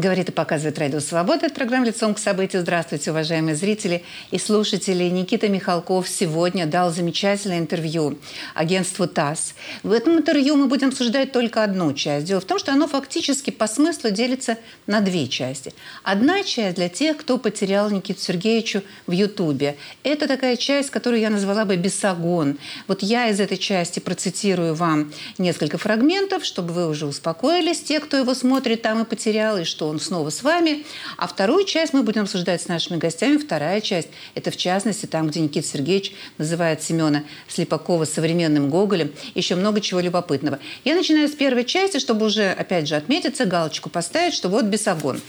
Говорит и показывает Радио Свобода. Это программа «Лицом к событию». Здравствуйте, уважаемые зрители и слушатели. Никита Михалков сегодня дал замечательное интервью агентству ТАСС. В этом интервью мы будем обсуждать только одну часть. Дело в том, что оно фактически по смыслу делится на две части. Одна часть для тех, кто потерял Никиту Сергеевичу в Ютубе. Это такая часть, которую я назвала бы «Бесогон». Вот я из этой части процитирую вам несколько фрагментов, чтобы вы уже успокоились, те, кто его смотрит там и потерял, и что он снова с вами. А вторую часть мы будем обсуждать с нашими гостями. Вторая часть – это, в частности, там, где Никита Сергеевич называет Семена Слепакова современным Гоголем. Еще много чего любопытного. Я начинаю с первой части, чтобы уже, опять же, отметиться, галочку поставить, что вот бесогон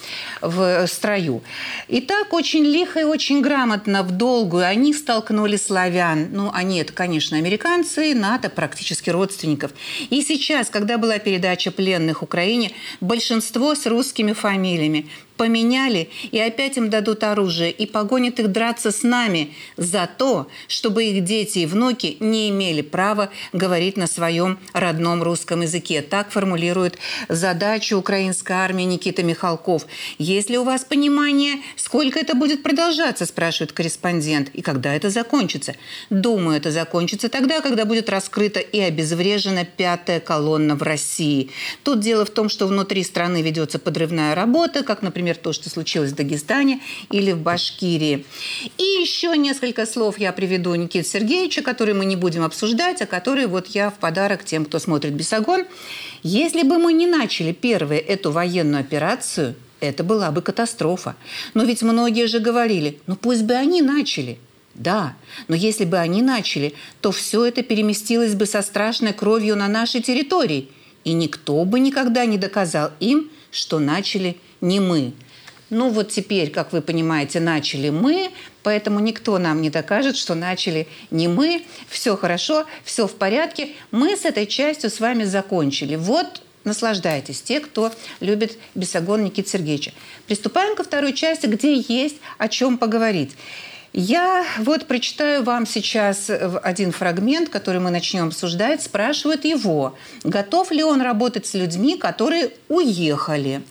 в строю. Итак, очень лихо и очень грамотно в долгую они столкнули славян. Ну, они – это, конечно, американцы, НАТО практически родственников. И сейчас, когда была передача пленных Украине, большинство с русскими фамилиями фамилиями поменяли, и опять им дадут оружие, и погонят их драться с нами за то, чтобы их дети и внуки не имели права говорить на своем родном русском языке. Так формулирует задачу украинской армии Никита Михалков. Есть ли у вас понимание, сколько это будет продолжаться, спрашивает корреспондент, и когда это закончится? Думаю, это закончится тогда, когда будет раскрыта и обезврежена пятая колонна в России. Тут дело в том, что внутри страны ведется подрывная работа, как, например, например, то, что случилось в Дагестане или в Башкирии. И еще несколько слов я приведу Никиты Сергеевича, которые мы не будем обсуждать, а которые вот я в подарок тем, кто смотрит «Бесогон». Если бы мы не начали первую эту военную операцию, это была бы катастрофа. Но ведь многие же говорили, ну пусть бы они начали. Да, но если бы они начали, то все это переместилось бы со страшной кровью на нашей территории, и никто бы никогда не доказал им, что начали не мы. Ну вот теперь, как вы понимаете, начали мы, поэтому никто нам не докажет, что начали не мы. Все хорошо, все в порядке. Мы с этой частью с вами закончили. Вот наслаждайтесь, те, кто любит Бесогон Никита Сергеевича. Приступаем ко второй части, где есть о чем поговорить. Я вот прочитаю вам сейчас один фрагмент, который мы начнем обсуждать. Спрашивают его, готов ли он работать с людьми, которые уехали.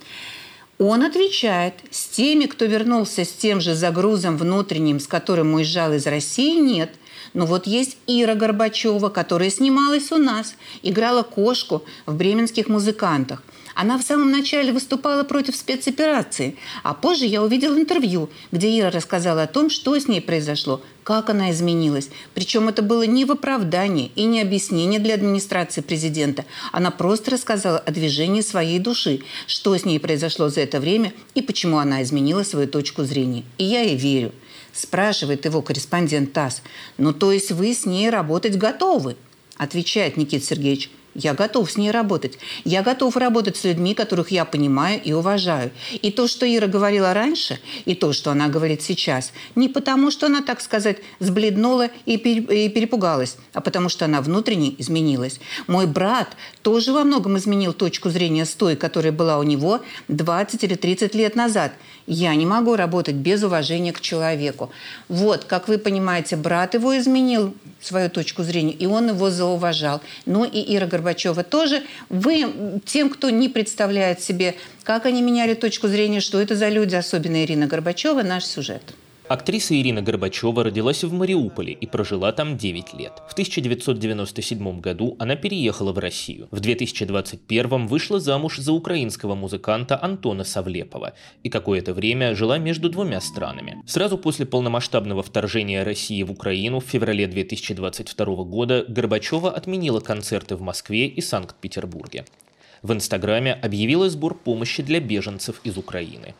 Он отвечает, с теми, кто вернулся с тем же загрузом внутренним, с которым уезжал из России, нет. Но вот есть Ира Горбачева, которая снималась у нас, играла кошку в бременских музыкантах. Она в самом начале выступала против спецоперации, а позже я увидел интервью, где Ира рассказала о том, что с ней произошло, как она изменилась. Причем это было не в оправдании и не объяснение для администрации президента. Она просто рассказала о движении своей души, что с ней произошло за это время и почему она изменила свою точку зрения. И я ей верю. Спрашивает его корреспондент ТАСС. «Ну, то есть вы с ней работать готовы?» Отвечает Никита Сергеевич. Я готов с ней работать. Я готов работать с людьми, которых я понимаю и уважаю. И то, что Ира говорила раньше, и то, что она говорит сейчас, не потому, что она, так сказать, сбледнула и перепугалась, а потому, что она внутренне изменилась. Мой брат тоже во многом изменил точку зрения с той, которая была у него 20 или 30 лет назад. Я не могу работать без уважения к человеку. Вот, как вы понимаете, брат его изменил, свою точку зрения, и он его зауважал. Ну и Ира Горбачева тоже. Вы, тем, кто не представляет себе, как они меняли точку зрения, что это за люди, особенно Ирина Горбачева, наш сюжет. Актриса Ирина Горбачева родилась в Мариуполе и прожила там 9 лет. В 1997 году она переехала в Россию. В 2021 вышла замуж за украинского музыканта Антона Савлепова и какое-то время жила между двумя странами. Сразу после полномасштабного вторжения России в Украину в феврале 2022 года Горбачева отменила концерты в Москве и Санкт-Петербурге. В Инстаграме объявила сбор помощи для беженцев из Украины.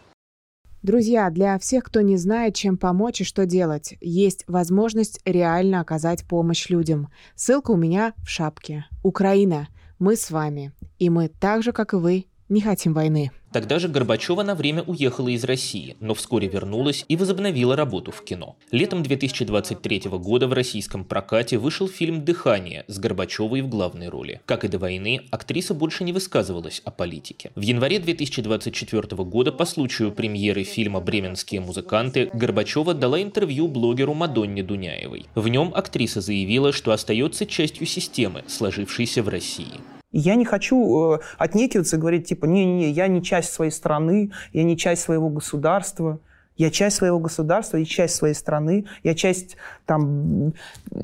Друзья, для всех, кто не знает, чем помочь и что делать, есть возможность реально оказать помощь людям. Ссылка у меня в шапке. Украина. Мы с вами. И мы так же, как и вы, не хотим войны. Тогда же Горбачева на время уехала из России, но вскоре вернулась и возобновила работу в кино. Летом 2023 года в российском прокате вышел фильм «Дыхание» с Горбачевой в главной роли. Как и до войны, актриса больше не высказывалась о политике. В январе 2024 года по случаю премьеры фильма «Бременские музыканты» Горбачева дала интервью блогеру Мадонне Дуняевой. В нем актриса заявила, что остается частью системы, сложившейся в России. Я не хочу э, отнекиваться и говорить, типа, не-не, я не часть своей страны, я не часть своего государства. Я часть своего государства, я часть своей страны, я часть там,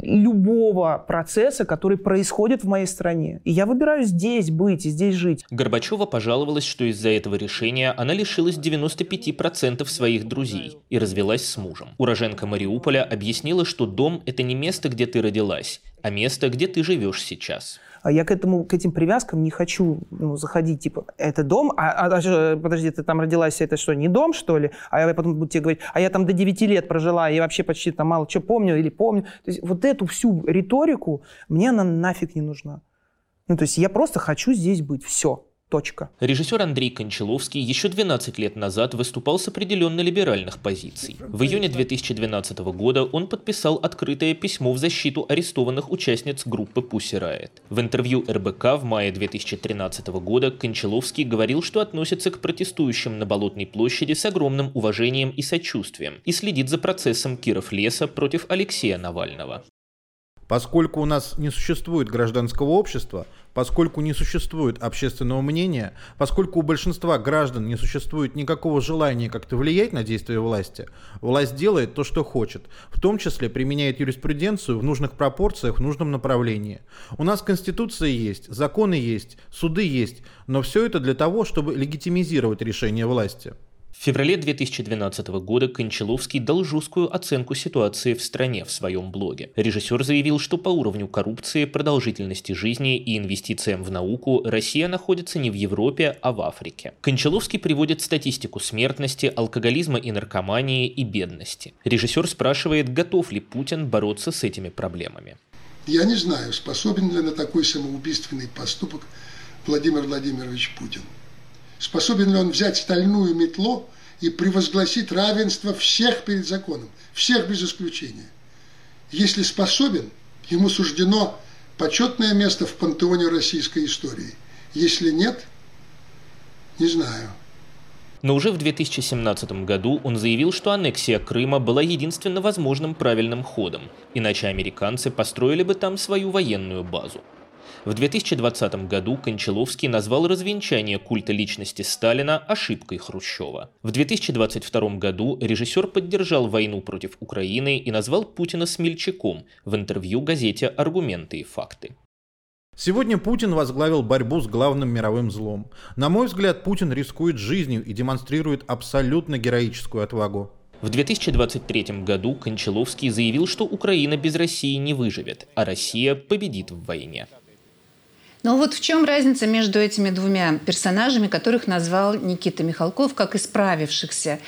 любого процесса, который происходит в моей стране. И я выбираю здесь быть и здесь жить. Горбачева пожаловалась, что из-за этого решения она лишилась 95% своих друзей и развелась с мужем. Уроженка Мариуполя объяснила, что дом – это не место, где ты родилась, а место, где ты живешь сейчас. А я к, этому, к этим привязкам не хочу ну, заходить, типа, это дом, а, а, а подожди, ты там родилась, это что, не дом, что ли? А я потом буду тебе говорить, а я там до 9 лет прожила, и вообще почти там мало что помню или помню. То есть вот эту всю риторику, мне она нафиг не нужна. Ну, то есть я просто хочу здесь быть, все. Точка. Режиссер Андрей Кончаловский еще 12 лет назад выступал с определенно либеральных позиций. В июне 2012 года он подписал открытое письмо в защиту арестованных участниц группы Pussy Riot. В интервью РБК в мае 2013 года Кончаловский говорил, что относится к протестующим на Болотной площади с огромным уважением и сочувствием и следит за процессом Киров леса против Алексея Навального. Поскольку у нас не существует гражданского общества, поскольку не существует общественного мнения, поскольку у большинства граждан не существует никакого желания как-то влиять на действия власти, власть делает то, что хочет, в том числе применяет юриспруденцию в нужных пропорциях, в нужном направлении. У нас Конституция есть, законы есть, суды есть, но все это для того, чтобы легитимизировать решение власти. В феврале 2012 года Кончаловский дал жесткую оценку ситуации в стране в своем блоге. Режиссер заявил, что по уровню коррупции, продолжительности жизни и инвестициям в науку Россия находится не в Европе, а в Африке. Кончаловский приводит статистику смертности, алкоголизма и наркомании и бедности. Режиссер спрашивает, готов ли Путин бороться с этими проблемами. Я не знаю, способен ли на такой самоубийственный поступок Владимир Владимирович Путин. Способен ли он взять стальную метлу и превозгласить равенство всех перед законом, всех без исключения? Если способен, ему суждено почетное место в пантеоне российской истории. Если нет, не знаю. Но уже в 2017 году он заявил, что аннексия Крыма была единственно возможным правильным ходом, иначе американцы построили бы там свою военную базу. В 2020 году Кончаловский назвал развенчание культа личности Сталина ошибкой Хрущева. В 2022 году режиссер поддержал войну против Украины и назвал Путина смельчаком в интервью газете «Аргументы и факты». Сегодня Путин возглавил борьбу с главным мировым злом. На мой взгляд, Путин рискует жизнью и демонстрирует абсолютно героическую отвагу. В 2023 году Кончаловский заявил, что Украина без России не выживет, а Россия победит в войне. Но вот в чем разница между этими двумя персонажами, которых назвал Никита Михалков как исправившихся?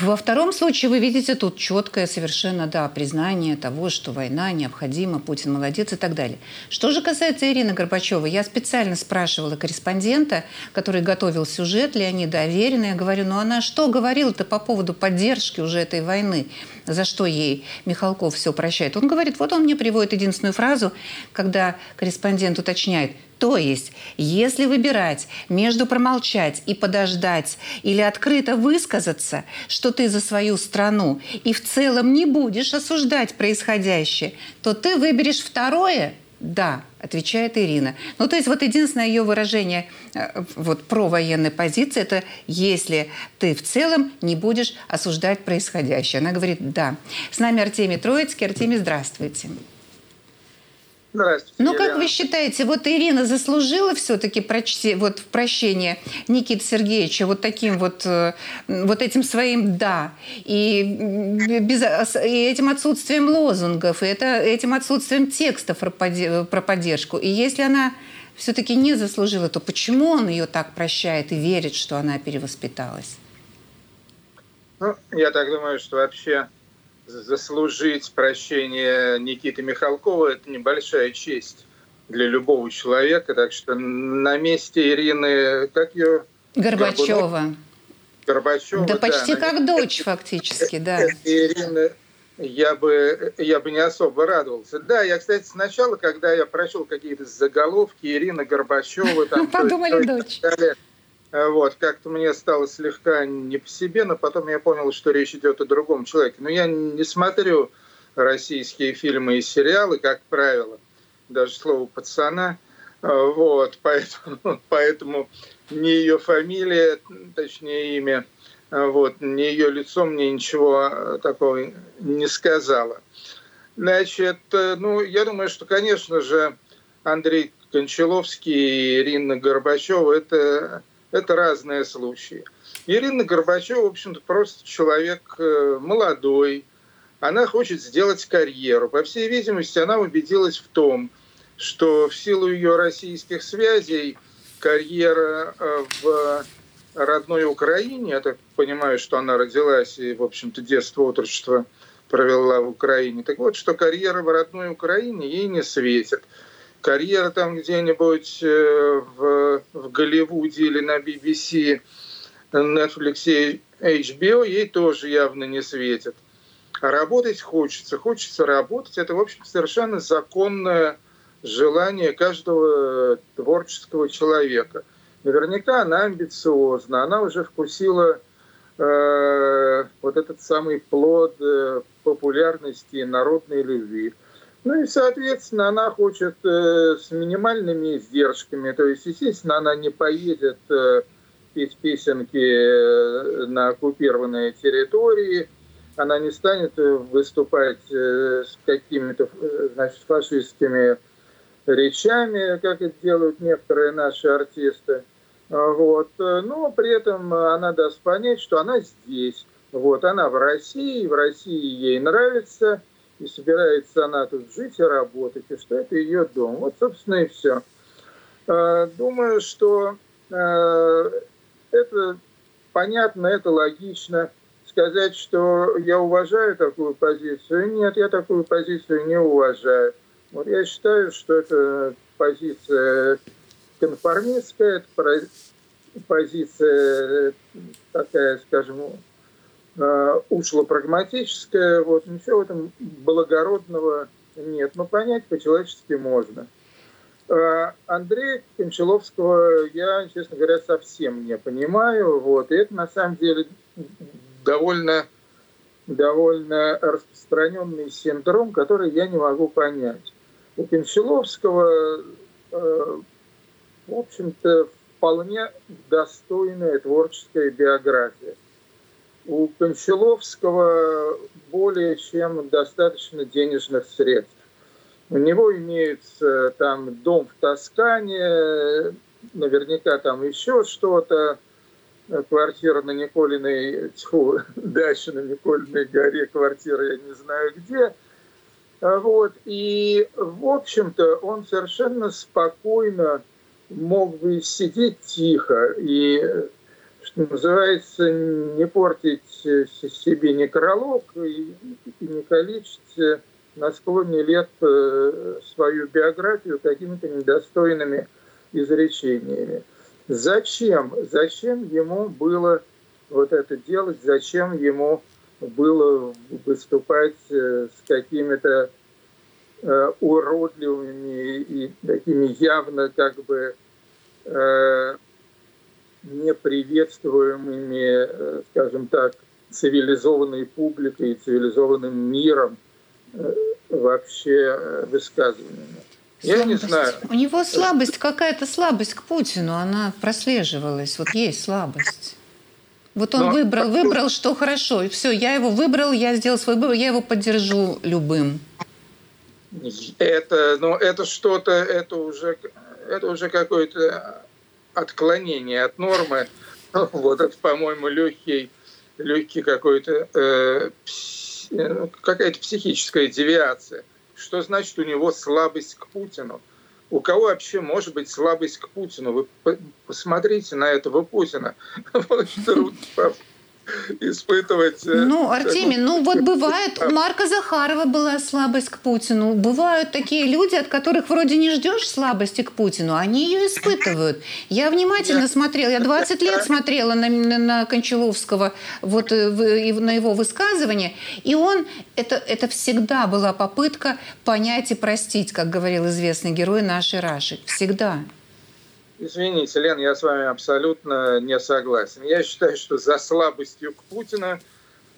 Во втором случае вы видите тут четкое совершенно, да, признание того, что война необходима, Путин молодец и так далее. Что же касается Ирины Горбачевой, я специально спрашивала корреспондента, который готовил сюжет Леонида Аверина, я говорю, ну она что говорила-то по поводу поддержки уже этой войны? За что ей Михалков все прощает? Он говорит, вот он мне приводит единственную фразу, когда корреспондент уточняет, то есть, если выбирать между промолчать и подождать или открыто высказаться, что ты за свою страну и в целом не будешь осуждать происходящее, то ты выберешь второе да, отвечает Ирина. Ну, то есть вот единственное ее выражение э, вот про военной позиции – это если ты в целом не будешь осуждать происходящее. Она говорит «да». С нами Артемий Троицкий. Артемий, здравствуйте. Здравствуйте. Ну, как вы считаете, вот Ирина заслужила все-таки прочти, вот прощение Никиты Сергеевича вот таким вот, э, вот этим своим «да» и, без, и этим отсутствием лозунгов, и это, этим отсутствием текстов про, про поддержку. И если она все-таки не заслужила, то почему он ее так прощает и верит, что она перевоспиталась? Ну, я так думаю, что вообще заслужить прощение Никиты Михалкова – это небольшая честь для любого человека. Так что на месте Ирины, как ее? Горбачева. Горбачева, да. почти как дочь фактически, да. Ирина, я бы, я бы не особо радовался. Да, я, кстати, сначала, когда я прочел какие-то заголовки, Ирина Горбачева... Там, Подумали дочь. Э, вот, как-то мне стало слегка не по себе, но потом я понял, что речь идет о другом человеке. Но я не смотрю российские фильмы и сериалы, как правило, даже слово «пацана». Вот, поэтому, поэтому ни ее фамилия, точнее имя, вот, ни ее лицо мне ничего такого не сказала. Значит, ну, я думаю, что, конечно же, Андрей Кончаловский и Ирина Горбачева это, это разные случаи. Ирина Горбачева, в общем-то, просто человек э, молодой. Она хочет сделать карьеру. По всей видимости, она убедилась в том, что в силу ее российских связей карьера э, в родной Украине, я так понимаю, что она родилась и, в общем-то, детство, отрочество провела в Украине. Так вот, что карьера в родной Украине ей не светит. Карьера там где-нибудь э, в, в Голливуде или на BBC, Netflix и HBO ей тоже явно не светит. А работать хочется. Хочется работать. Это, в общем, совершенно законное желание каждого творческого человека. Наверняка она амбициозна. Она уже вкусила э, вот этот самый плод э, популярности и народной любви. Ну и, соответственно, она хочет э, с минимальными издержками. То есть, естественно, она не поедет э, петь песенки э, на оккупированной территории. Она не станет э, выступать э, с какими-то э, значит, фашистскими речами, как это делают некоторые наши артисты. Вот. Но при этом она даст понять, что она здесь. Вот. Она в России, в России ей нравится – и собирается она тут жить и работать, и что это ее дом. Вот, собственно, и все. А, думаю, что а, это понятно, это логично. Сказать, что я уважаю такую позицию, нет, я такую позицию не уважаю. Вот я считаю, что это позиция конформистская, это позиция такая, скажем, Э, ушло прагматическое, вот, ничего в этом благородного нет. Но понять по-человечески можно. Э, Андрея Кончаловского я, честно говоря, совсем не понимаю. Вот. И это на самом деле довольно, довольно распространенный синдром, который я не могу понять. У Кончаловского, э, в общем-то, вполне достойная творческая биография у Кончаловского более чем достаточно денежных средств. У него имеется там дом в Тоскане, наверняка там еще что-то, квартира на Николиной, тьфу, дача на Николиной горе, квартира я не знаю где. Вот. И, в общем-то, он совершенно спокойно мог бы сидеть тихо и что называется, не портить э, себе некролог и, не калечить э, на склоне лет э, свою биографию какими-то недостойными изречениями. Зачем? Зачем ему было вот это делать? Зачем ему было выступать с какими-то уродливыми и такими явно как бы неприветствуемыми, э, скажем так, цивилизованной публикой и цивилизованным миром э, вообще э, высказываниями. Я не знаю. У него слабость, какая-то слабость к Путину, она прослеживалась. Вот есть слабость. Вот он Но... выбрал, выбрал, что хорошо. И все, я его выбрал, я сделал свой выбор, я его поддержу любым. Это, ну, это что-то, это уже, это уже какой-то отклонение от нормы, вот это, по-моему, легкий, легкий какой-то э, э, какая-то психическая девиация. Что значит у него слабость к Путину? У кого вообще может быть слабость к Путину? Вы посмотрите на этого Путина. испытывать. Э, ну, Артемий, ну вот бывает, у Марка Захарова была слабость к Путину. Бывают такие люди, от которых вроде не ждешь слабости к Путину, они ее испытывают. Я внимательно смотрела, я 20 лет смотрела на, на, на Кончаловского, вот э, на его высказывание, и он, это, это всегда была попытка понять и простить, как говорил известный герой нашей Раши. Всегда. Извините, Лен, я с вами абсолютно не согласен. Я считаю, что за слабостью к Путину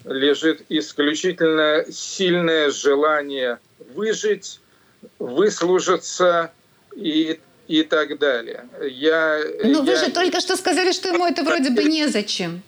лежит исключительно сильное желание выжить, выслужиться и и так далее. Я, Но вы я... же только что сказали, что ему это вроде бы незачем.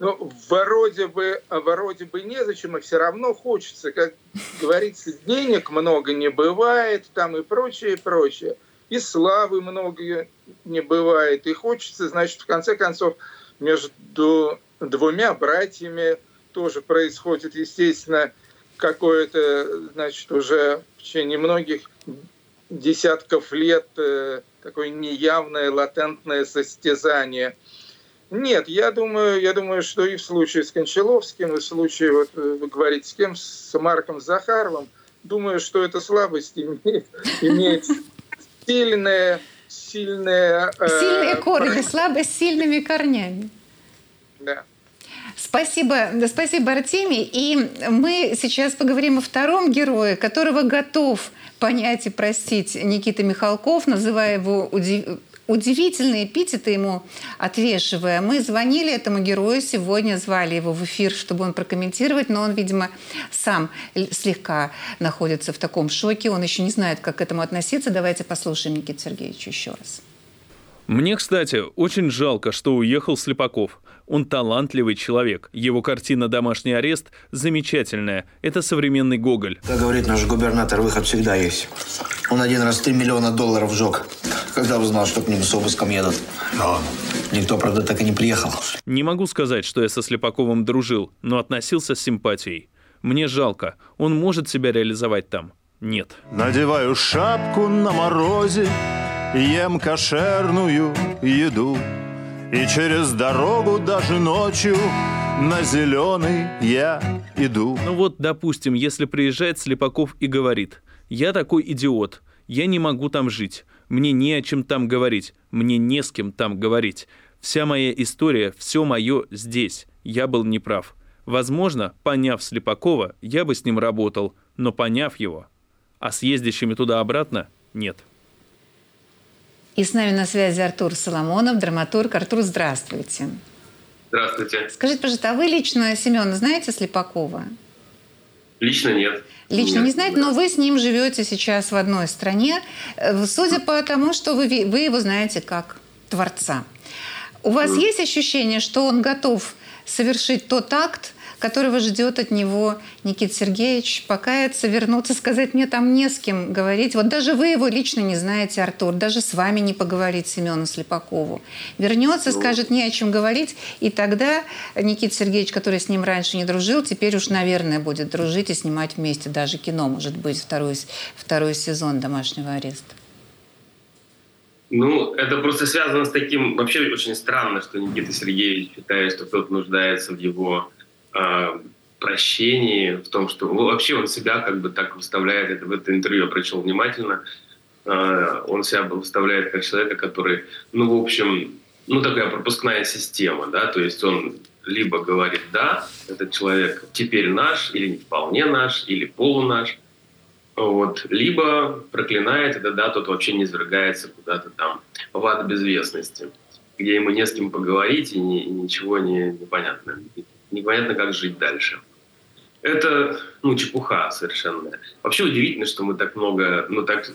Ну, вроде бы, вроде бы незачем, и все равно хочется, как говорится, денег много не бывает, там и прочее, и прочее. И славы много не бывает. И хочется, значит, в конце концов, между двумя братьями тоже происходит, естественно, какое-то, значит, уже в течение многих десятков лет э, такое неявное, латентное состязание – нет, я думаю, я думаю, что и в случае с Кончаловским, и в случае, вот э, вы говорите, с кем, с Марком Захаровым, думаю, что эта слабость имеет, имеет сильное, сильное... Э, Сильные корни, слабость с сильными корнями. Да. Спасибо, спасибо, Артемий. И мы сейчас поговорим о втором герое, которого готов понять и простить Никита Михалков, называя его удивительные эпитеты ему отвешивая. Мы звонили этому герою сегодня, звали его в эфир, чтобы он прокомментировать, но он, видимо, сам слегка находится в таком шоке, он еще не знает, как к этому относиться. Давайте послушаем Никиту Сергеевича еще раз. Мне, кстати, очень жалко, что уехал Слепаков. Он талантливый человек. Его картина «Домашний арест» замечательная. Это современный Гоголь. Как говорит наш губернатор, выход всегда есть. Он один раз 3 миллиона долларов сжег, когда узнал, что к нему с обыском едут. Но никто, правда, так и не приехал. Не могу сказать, что я со Слепаковым дружил, но относился с симпатией. Мне жалко. Он может себя реализовать там. Нет. Надеваю шапку на морозе, ем кошерную еду. И через дорогу даже ночью на зеленый я иду. Ну вот, допустим, если приезжает Слепаков и говорит, я такой идиот, я не могу там жить, мне не о чем там говорить, мне не с кем там говорить. Вся моя история, все мое здесь, я был неправ. Возможно, поняв Слепакова, я бы с ним работал, но поняв его, а с ездящими туда-обратно – нет. И с нами на связи Артур Соломонов, драматург. Артур, здравствуйте. Здравствуйте. Скажите, пожалуйста, а вы лично Семена знаете Слепакова? Лично нет. Лично нет, не знаете, но вы с ним живете сейчас в одной стране. Э, судя по тому, что вы, вы его знаете как творца. У вас mm. есть ощущение, что он готов совершить тот акт, которого ждет от него Никита Сергеевич, покаяться, вернуться, сказать, мне там не с кем говорить. Вот даже вы его лично не знаете, Артур, даже с вами не поговорить Семену Слепакову. Вернется, ну. скажет, не о чем говорить, и тогда Никита Сергеевич, который с ним раньше не дружил, теперь уж, наверное, будет дружить и снимать вместе даже кино, может быть, второй, второй сезон «Домашнего ареста». Ну, это просто связано с таким... Вообще очень странно, что Никита Сергеевич считает, что кто-то нуждается в его прощении, в том, что ну, вообще он себя как бы так выставляет, это в это интервью я прочел внимательно, э, он себя выставляет как человека, который, ну, в общем, ну, такая пропускная система, да, то есть он либо говорит «да», этот человек теперь наш, или не вполне наш, или полунаш, вот, либо проклинает это «да», тот вообще не свергается куда-то там в ад безвестности, где ему не с кем поговорить и, ни, ничего не непонятно непонятно, как жить дальше. Это, ну, чепуха совершенно. Вообще удивительно, что мы так много, ну, так,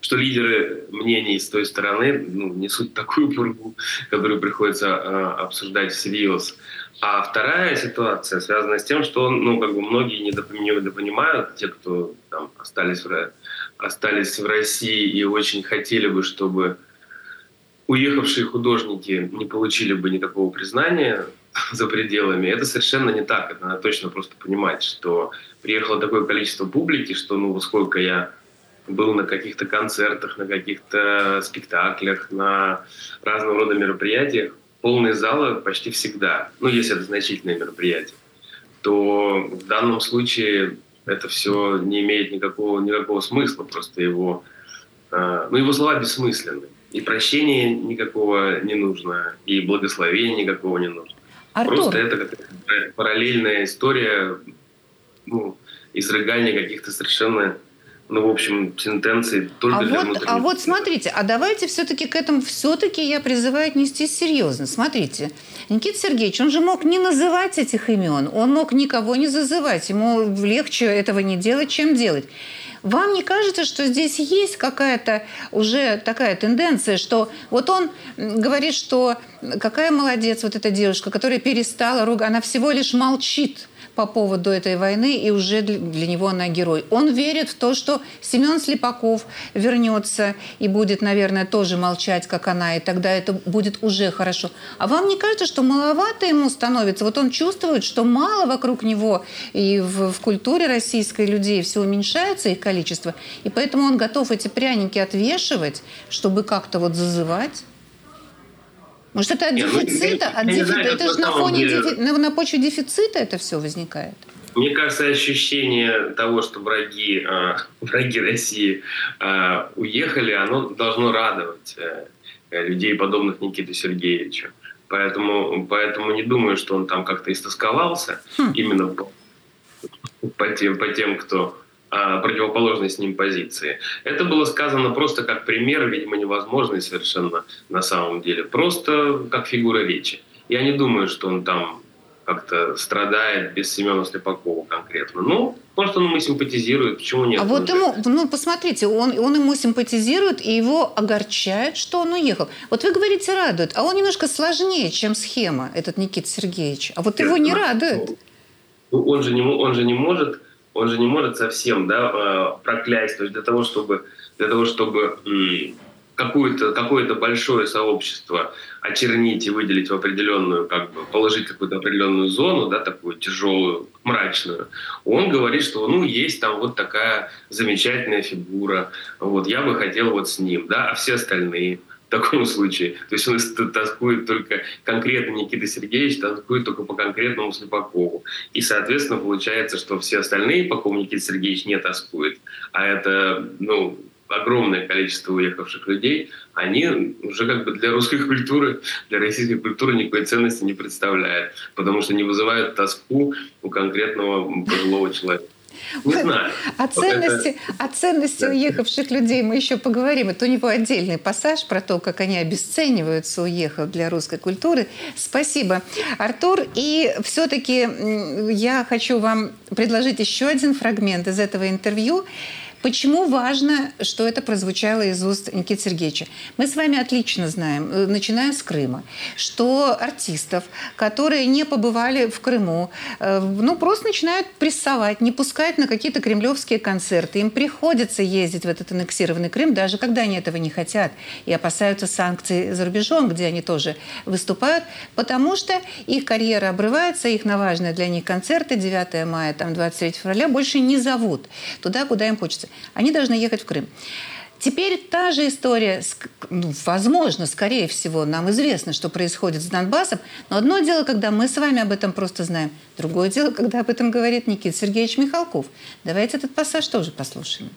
что лидеры мнений с той стороны ну, несут такую пургу, которую приходится э, обсуждать всерьез. А вторая ситуация связана с тем, что ну, как бы многие недопонимают, те, кто там, остались, в, остались в России и очень хотели бы, чтобы уехавшие художники не получили бы никакого признания за пределами. Это совершенно не так. Это надо точно просто понимать, что приехало такое количество публики, что ну сколько я был на каких-то концертах, на каких-то спектаклях, на разного рода мероприятиях, полные залы почти всегда, ну, если это значительное мероприятие, то в данном случае это все не имеет никакого, никакого смысла, просто его, э, ну, его слова бессмысленны. И прощения никакого не нужно, и благословения никакого не нужно. Артур. Просто это параллельная история ну, изрыгания каких-то совершенно ну, в общем, сентенции только а для вот, внутренних. А вот смотрите, а давайте все-таки к этому, все-таки я призываю отнестись серьезно. Смотрите, Никита Сергеевич, он же мог не называть этих имен, он мог никого не зазывать, ему легче этого не делать, чем делать. Вам не кажется, что здесь есть какая-то уже такая тенденция, что вот он говорит, что какая молодец вот эта девушка, которая перестала ругать, она всего лишь молчит по поводу этой войны, и уже для него она герой. Он верит в то, что Семен Слепаков вернется и будет, наверное, тоже молчать, как она, и тогда это будет уже хорошо. А вам не кажется, что маловато ему становится? Вот он чувствует, что мало вокруг него и в, в культуре российской людей все уменьшается их количество, и поэтому он готов эти пряники отвешивать, чтобы как-то вот зазывать? Может, это от Нет, ну, дефицита? От дефи... знаю, это же на фоне деле. дефи... на, на почве дефицита это все возникает. Мне кажется, ощущение того, что враги, э, враги России э, уехали, оно должно радовать э, людей, подобных Никите Сергеевичу. Поэтому, поэтому не думаю, что он там как-то истосковался именно по, по, тем, по тем, кто противоположной с ним позиции. Это было сказано просто как пример, видимо, невозможный совершенно на самом деле. Просто как фигура речи. Я не думаю, что он там как-то страдает без Семена Слепакова конкретно. Ну, может, он ему симпатизирует, почему нет? А вот Ну, ему, ну, посмотрите, он, он ему симпатизирует, и его огорчает, что он уехал. Вот вы говорите, радует, а он немножко сложнее, чем схема, этот Никита Сергеевич. А вот его не радует. Ну, он же не, он же не может, он же не может совсем, да, э, проклясть. То есть для того, чтобы, для того, чтобы какое-то, какое-то большое сообщество очернить и выделить в определенную, как бы, положить какую-то определенную зону, да, такую тяжелую, мрачную, он говорит, что, ну, есть там вот такая замечательная фигура, вот, я бы хотел вот с ним, да, а все остальные таком случае. То есть он тоскует только конкретно Никита Сергеевич, тоскует только по конкретному Слепакову. И, соответственно, получается, что все остальные, по кому Никита Сергеевич не тоскует, а это, ну, огромное количество уехавших людей, они уже как бы для русской культуры, для российской культуры никакой ценности не представляют, потому что не вызывают тоску у конкретного пожилого человека. Не знаю. О ценности, это- о ценности уехавших людей мы еще поговорим. Это у него отдельный пассаж про то, как они обесцениваются, уехав для русской культуры. Спасибо, Артур. И все-таки я хочу вам предложить еще один фрагмент из этого интервью. Почему важно, что это прозвучало из уст Никиты Сергеевича? Мы с вами отлично знаем, э, начиная с Крыма, что артистов, которые не побывали в Крыму, э, ну, просто начинают прессовать, не пускать на какие-то кремлевские концерты. Им приходится ездить в этот аннексированный Крым, даже когда они этого не хотят, и опасаются санкций за рубежом, где они тоже выступают, потому что их карьера обрывается, их на важные для них концерты 9 мая, там 23 февраля больше не зовут туда, куда им хочется. Они должны ехать в Крым. Теперь та же история, ну, возможно, скорее всего, нам известно, что происходит с Донбассом, но одно дело, когда мы с вами об этом просто знаем, другое дело, когда об этом говорит Никита Сергеевич Михалков. Давайте этот пассаж тоже послушаем.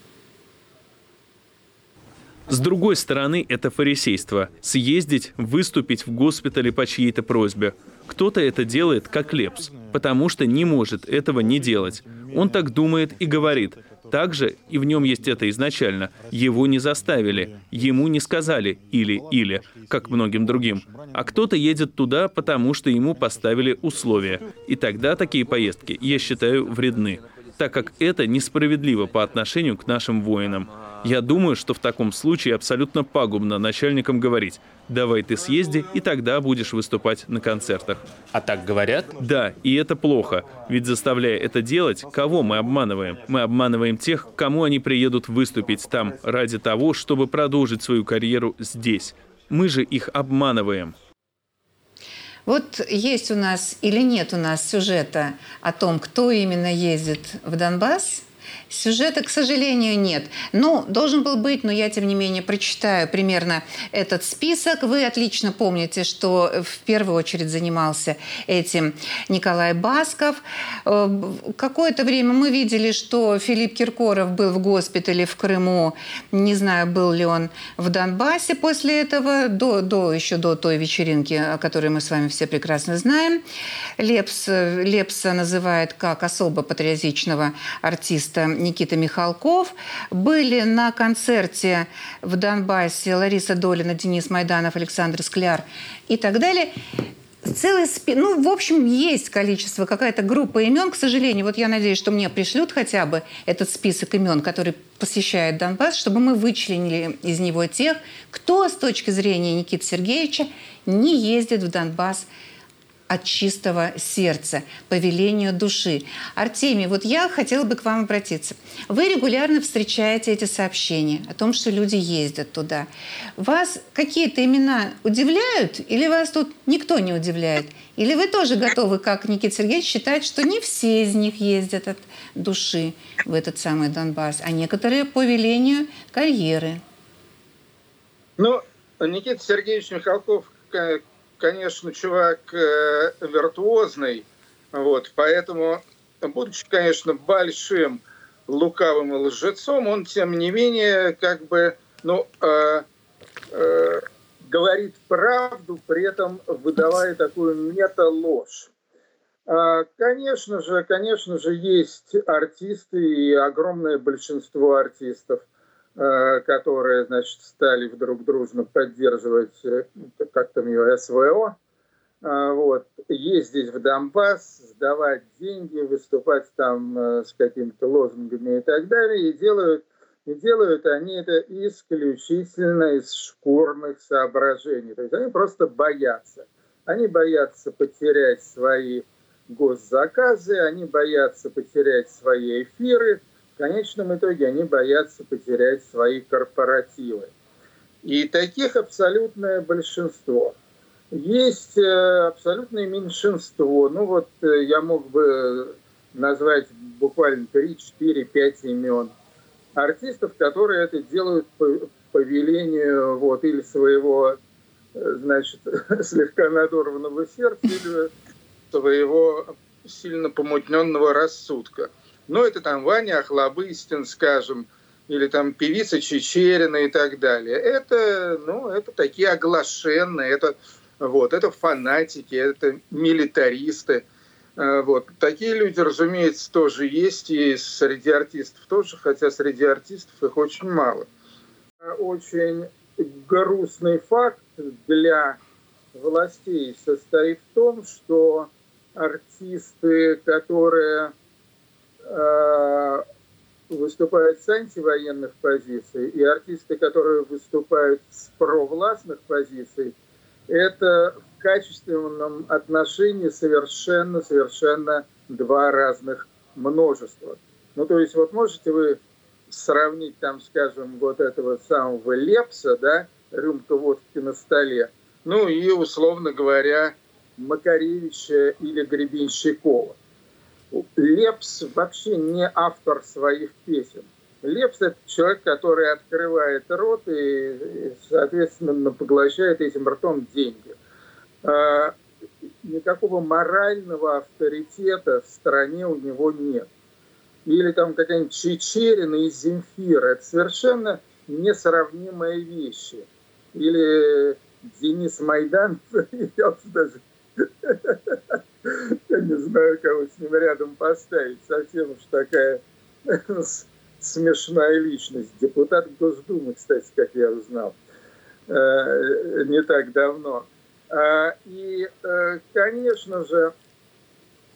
С другой стороны, это фарисейство. Съездить, выступить в госпитале по чьей-то просьбе. Кто-то это делает как Лепс, потому что не может этого не делать. Он так думает и говорит. Также, и в нем есть это изначально, его не заставили, ему не сказали «или-или», как многим другим. А кто-то едет туда, потому что ему поставили условия. И тогда такие поездки, я считаю, вредны так как это несправедливо по отношению к нашим воинам. Я думаю, что в таком случае абсолютно пагубно начальникам говорить «давай ты съезди, и тогда будешь выступать на концертах». А так говорят? Да, и это плохо, ведь заставляя это делать, кого мы обманываем? Мы обманываем тех, кому они приедут выступить там, ради того, чтобы продолжить свою карьеру здесь. Мы же их обманываем. Вот есть у нас или нет у нас сюжета о том, кто именно ездит в Донбасс. Сюжета, к сожалению, нет. Ну, должен был быть, но я, тем не менее, прочитаю примерно этот список. Вы отлично помните, что в первую очередь занимался этим Николай Басков. Э, Какое-то время мы видели, что Филипп Киркоров был в госпитале в Крыму. Не знаю, был ли он в Донбассе после этого, до, до, еще до той вечеринки, о которой мы с вами все прекрасно знаем. Лепс, Лепса называет как особо патриотичного артиста артиста Никита Михалков. Были на концерте в Донбассе Лариса Долина, Денис Майданов, Александр Скляр и так далее целый спи... Ну, в общем, есть количество, какая-то группа имен, к сожалению. Вот я надеюсь, что мне пришлют хотя бы этот список имен, который посещает Донбасс, чтобы мы вычленили из него тех, кто с точки зрения Никиты Сергеевича не ездит в Донбасс от чистого сердца, по велению души. Артемий, вот я хотела бы к вам обратиться. Вы регулярно встречаете эти сообщения о том, что люди ездят туда. Вас какие-то имена удивляют или вас тут никто не удивляет? Или вы тоже готовы, как Никита Сергеевич, считать, что не все из них ездят от души в этот самый Донбасс, а некоторые по велению карьеры? Ну, Никита Сергеевич Михалков конечно, чувак э, виртуозный, вот, поэтому, будучи, конечно, большим лукавым лжецом, он, тем не менее, как бы, ну, э, э, говорит правду, при этом выдавая такую мета-ложь. А, конечно же, конечно же, есть артисты и огромное большинство артистов – которые, значит, стали вдруг дружно поддерживать, э, как там ее, СВО, э, вот, ездить в Донбасс, сдавать деньги, выступать там с какими-то лозунгами и так далее, и делают, и делают они это исключительно из шкурных соображений. То есть они просто боятся. Они боятся потерять свои госзаказы, они боятся потерять свои эфиры – в конечном итоге они боятся потерять свои корпоративы. И таких абсолютное большинство. Есть э, абсолютное меньшинство. Ну вот э, я мог бы назвать буквально 3, 4, 5 имен артистов, которые это делают по, по велению вот, или своего э, значит, слегка надорванного сердца, или своего сильно помутненного рассудка. Ну, это там Ваня Охлобыстин, скажем, или там певица Чечерина и так далее. Это, ну, это такие оглашенные, это, вот, это фанатики, это милитаристы. Э, вот. Такие люди, разумеется, тоже есть, и среди артистов тоже, хотя среди артистов их очень мало. Очень грустный факт для властей состоит в том, что артисты, которые выступают с антивоенных позиций, и артисты, которые выступают с провластных позиций, это в качественном отношении совершенно-совершенно два разных множества. Ну, то есть вот можете вы сравнить там, скажем, вот этого самого Лепса, да, рюмка водки на столе, ну и, условно говоря, Макаревича или Гребенщикова. Лепс вообще не автор своих песен. Лепс – это человек, который открывает рот и, соответственно, поглощает этим ртом деньги. А, никакого морального авторитета в стране у него нет. Или там какая-нибудь Чечерина и Земфира. Это совершенно несравнимые вещи. Или Денис Майдан, я даже я не знаю, кого с ним рядом поставить. Совсем уж такая смешная личность. Депутат Госдумы, кстати, как я узнал, э, не так давно. А, и, э, конечно же,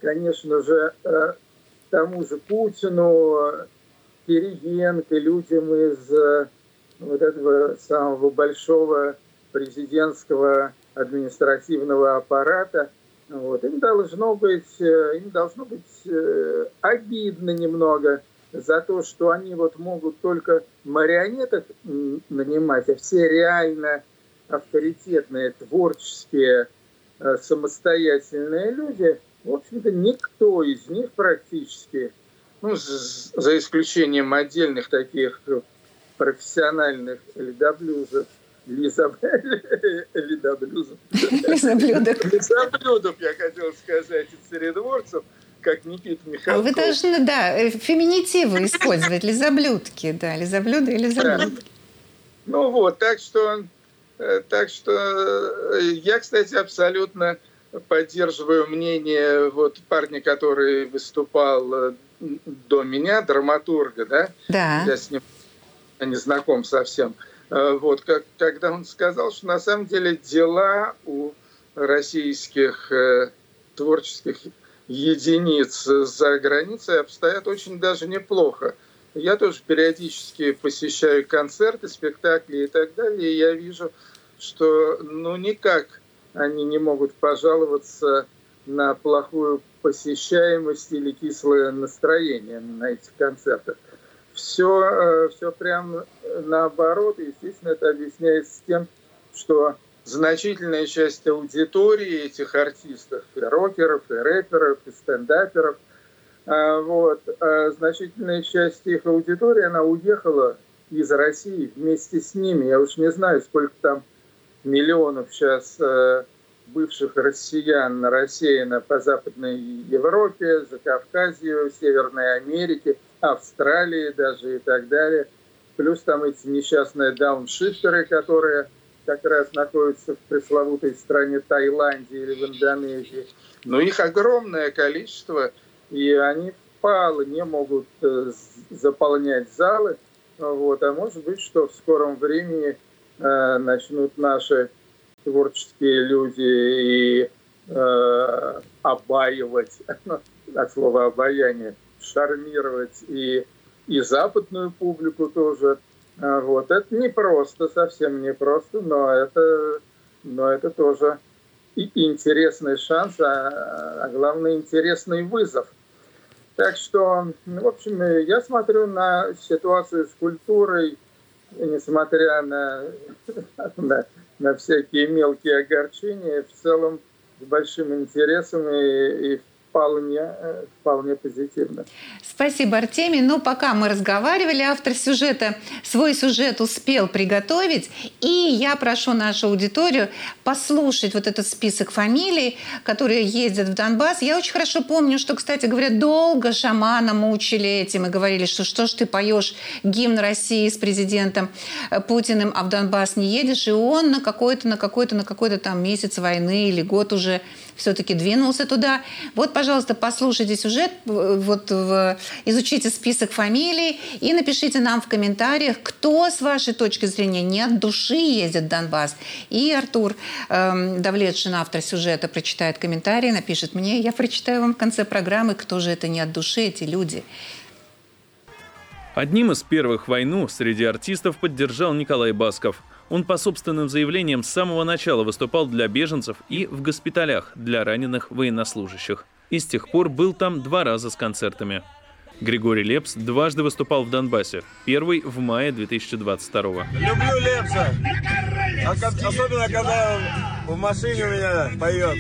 конечно же, э, тому же Путину, Кириенко, людям из вот этого самого большого президентского административного аппарата – вот. Им должно быть, э, им должно быть э, обидно немного за то, что они вот могут только марионеток нанимать, а все реально авторитетные, творческие, э, самостоятельные люди, в общем-то, никто из них практически, ну, за исключением отдельных таких профессиональных ледоблюзов, лизоблюдов. Лизоблюдов, я хотел сказать, и царедворцев, как Никита Михалков. Вы должны, да, феминитивы использовать, лизоблюдки, да, лизоблюды и лизоблюдки. Ну вот, так что, э, так что э, я, кстати, абсолютно поддерживаю мнение вот парня, который выступал э, до меня, драматурга, да? Да. Я с ним не знаком совсем. Э, вот, как, когда он сказал, что на самом деле дела у российских э, творческих единиц за границей обстоят очень даже неплохо. Я тоже периодически посещаю концерты, спектакли и так далее, и я вижу, что ну никак они не могут пожаловаться на плохую посещаемость или кислое настроение на этих концертах. Все, э, все прям наоборот. Естественно, это объясняется тем, что значительная часть аудитории этих артистов, и рокеров, и рэперов, и стендаперов, э, вот, э, значительная часть их аудитории, она уехала из России вместе с ними. Я уж не знаю, сколько там миллионов сейчас э, бывших россиян рассеяно по Западной Европе, за Закавказью, Северной Америке, Австралии даже и так далее. Плюс там эти несчастные дауншифтеры, которые как раз находятся в пресловутой стране Таиланде или в Индонезии. Но их огромное количество, и они впало не могут э, заполнять залы. Вот. А может быть, что в скором времени Э, начнут наши творческие люди и э, обаивать, от слова обаяние, шармировать и, и западную публику тоже. Э, вот. Это не просто, совсем не просто, но это, но это тоже и интересный шанс, а, а главное интересный вызов. Так что, в общем, я смотрю на ситуацию с культурой – несмотря на, на, на всякие мелкие огорчения, в целом с большим интересом и, и вполне, э, вполне позитивно. Спасибо, Артемий. Но пока мы разговаривали, автор сюжета свой сюжет успел приготовить. И я прошу нашу аудиторию послушать вот этот список фамилий, которые ездят в Донбасс. Я очень хорошо помню, что, кстати говоря, долго шамана мучили этим и говорили, что что ж ты поешь гимн России с президентом э, Путиным, а в Донбасс не едешь. И он на какой-то, на какой-то, на какой-то там месяц войны или год уже все-таки двинулся туда. Вот, пожалуйста, послушайте сюжет, вот изучите список фамилий и напишите нам в комментариях, кто с вашей точки зрения не от души ездит в Донбасс. И Артур эм, Давлетшин, автор сюжета, прочитает комментарии, напишет мне, я прочитаю вам в конце программы, кто же это не от души, эти люди. Одним из первых войну среди артистов поддержал Николай Басков – он по собственным заявлениям с самого начала выступал для беженцев и в госпиталях для раненых военнослужащих. И с тех пор был там два раза с концертами. Григорий Лепс дважды выступал в Донбассе. Первый в мае 2022 -го. Люблю Лепса. Особенно, когда в машине у меня поет.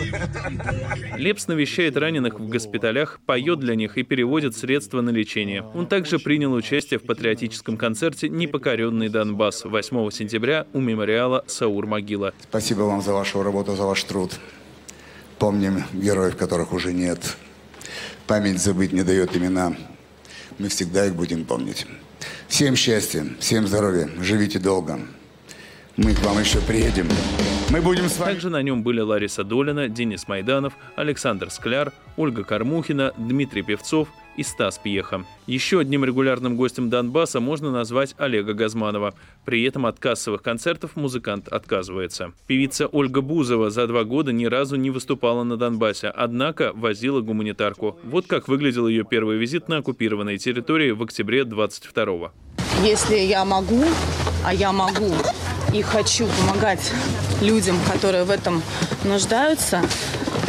Лепс навещает раненых в госпиталях, поет для них и переводит средства на лечение. Он также принял участие в патриотическом концерте «Непокоренный Донбасс» 8 сентября у мемориала «Саур-могила». Спасибо вам за вашу работу, за ваш труд. Помним героев, которых уже нет. Память забыть не дает имена мы всегда их будем помнить. Всем счастья, всем здоровья, живите долго. Мы к вам еще приедем. Мы будем с вами... Также на нем были Лариса Долина, Денис Майданов, Александр Скляр, Ольга Кормухина, Дмитрий Певцов и Стас Пьеха. Еще одним регулярным гостем Донбасса можно назвать Олега Газманова. При этом от кассовых концертов музыкант отказывается. Певица Ольга Бузова за два года ни разу не выступала на Донбассе, однако возила гуманитарку. Вот как выглядел ее первый визит на оккупированной территории в октябре 22-го. Если я могу, а я могу и хочу помогать людям, которые в этом нуждаются,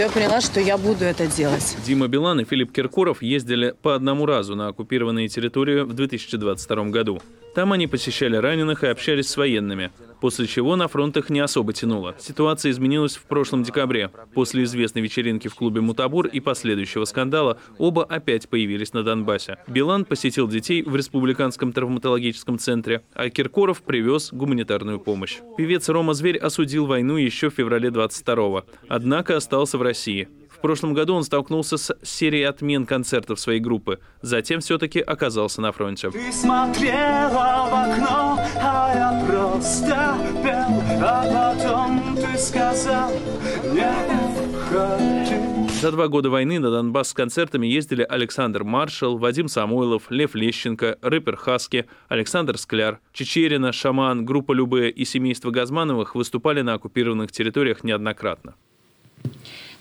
то я поняла, что я буду это делать. Дима Билан и Филипп Киркоров ездили по одному разу на оккупированные территории в 2022 году. Там они посещали раненых и общались с военными, после чего на фронт их не особо тянуло. Ситуация изменилась в прошлом декабре. После известной вечеринки в клубе «Мутабур» и последующего скандала оба опять появились на Донбассе. Билан посетил детей в Республиканском травматологическом центре, а Киркоров привез гуманитарную помощь. Певец Рома Зверь осудил войну еще в феврале 22-го, однако остался в России. В прошлом году он столкнулся с серией отмен концертов своей группы. Затем все-таки оказался на фронте. Ты смотрела в окно, а я просто пел, а потом ты сказал, нет, покажи. За два года войны на Донбасс с концертами ездили Александр Маршал, Вадим Самойлов, Лев Лещенко, рэпер Хаски, Александр Скляр, Чечерина, Шаман, группа Любе и семейство Газмановых выступали на оккупированных территориях неоднократно.